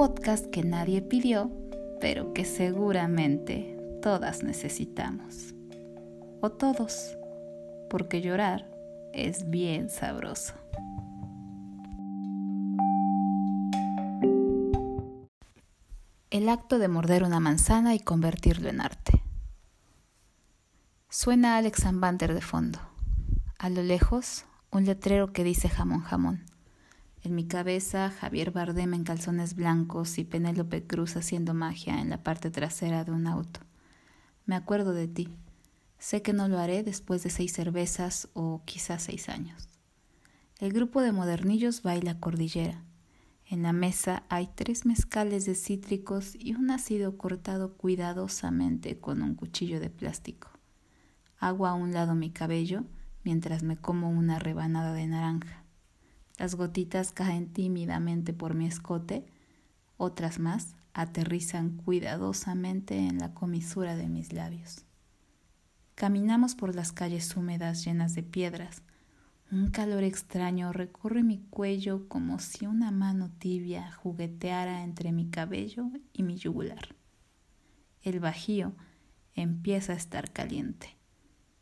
podcast que nadie pidió, pero que seguramente todas necesitamos. O todos, porque llorar es bien sabroso. El acto de morder una manzana y convertirlo en arte. Suena Alex Ambander de fondo. A lo lejos, un letrero que dice jamón jamón. En mi cabeza, Javier Bardem en calzones blancos y Penélope Cruz haciendo magia en la parte trasera de un auto. Me acuerdo de ti. Sé que no lo haré después de seis cervezas o quizás seis años. El grupo de modernillos baila cordillera. En la mesa hay tres mezcales de cítricos y un ácido cortado cuidadosamente con un cuchillo de plástico. Hago a un lado mi cabello mientras me como una rebanada de naranja. Las gotitas caen tímidamente por mi escote, otras más aterrizan cuidadosamente en la comisura de mis labios. Caminamos por las calles húmedas llenas de piedras, un calor extraño recorre mi cuello como si una mano tibia jugueteara entre mi cabello y mi yugular. El bajío empieza a estar caliente.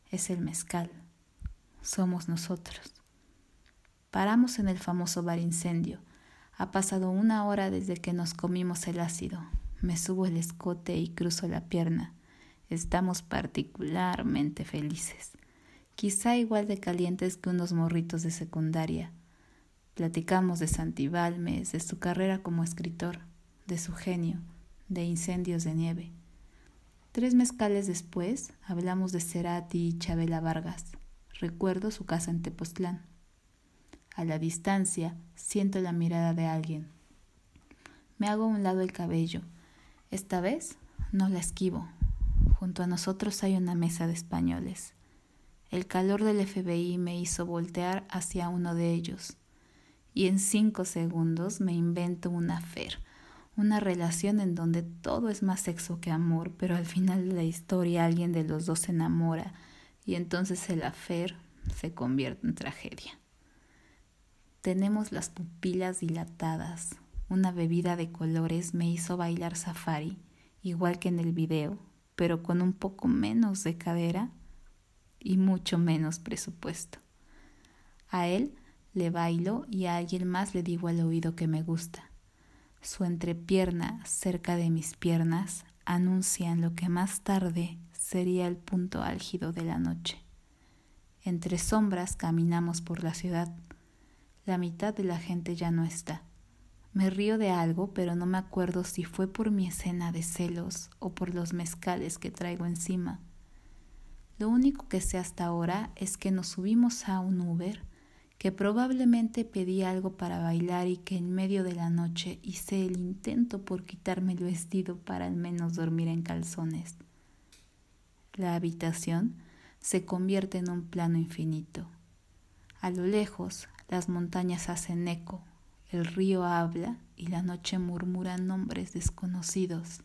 Es el mezcal. Somos nosotros. Paramos en el famoso bar incendio. Ha pasado una hora desde que nos comimos el ácido. Me subo el escote y cruzo la pierna. Estamos particularmente felices quizá igual de calientes que unos morritos de secundaria. Platicamos de Santibalmes, de su carrera como escritor, de su genio, de incendios de nieve. Tres mezcales después hablamos de Cerati y Chabela Vargas. Recuerdo su casa en Tepoztlán. A la distancia siento la mirada de alguien. Me hago a un lado el cabello. Esta vez no la esquivo. Junto a nosotros hay una mesa de españoles. El calor del FBI me hizo voltear hacia uno de ellos y en cinco segundos me invento una fer, una relación en donde todo es más sexo que amor, pero al final de la historia alguien de los dos se enamora y entonces el afer se convierte en tragedia. Tenemos las pupilas dilatadas, una bebida de colores me hizo bailar safari, igual que en el video, pero con un poco menos de cadera y mucho menos presupuesto. A él le bailo y a alguien más le digo al oído que me gusta. Su entrepierna cerca de mis piernas anuncian lo que más tarde sería el punto álgido de la noche. Entre sombras caminamos por la ciudad. La mitad de la gente ya no está. Me río de algo, pero no me acuerdo si fue por mi escena de celos o por los mezcales que traigo encima. Lo único que sé hasta ahora es que nos subimos a un Uber, que probablemente pedí algo para bailar y que en medio de la noche hice el intento por quitarme el vestido para al menos dormir en calzones. La habitación se convierte en un plano infinito. A lo lejos las montañas hacen eco, el río habla y la noche murmura nombres desconocidos.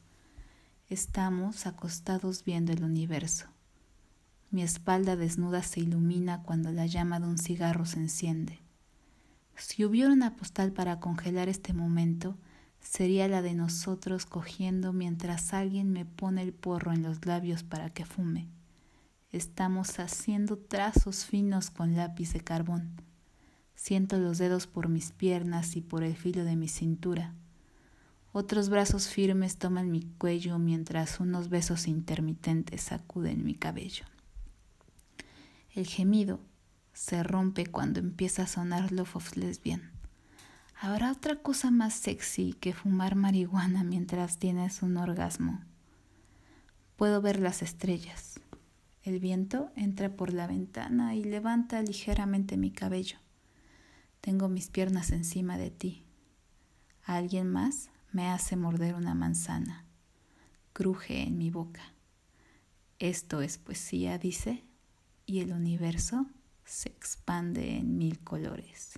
Estamos acostados viendo el universo. Mi espalda desnuda se ilumina cuando la llama de un cigarro se enciende. Si hubiera una postal para congelar este momento, sería la de nosotros cogiendo mientras alguien me pone el porro en los labios para que fume. Estamos haciendo trazos finos con lápiz de carbón. Siento los dedos por mis piernas y por el filo de mi cintura. Otros brazos firmes toman mi cuello mientras unos besos intermitentes sacuden mi cabello. El gemido se rompe cuando empieza a sonar Love of Lesbian. ¿Habrá otra cosa más sexy que fumar marihuana mientras tienes un orgasmo? Puedo ver las estrellas. El viento entra por la ventana y levanta ligeramente mi cabello. Tengo mis piernas encima de ti. Alguien más me hace morder una manzana. Cruje en mi boca. Esto es poesía, dice y el universo se expande en mil colores.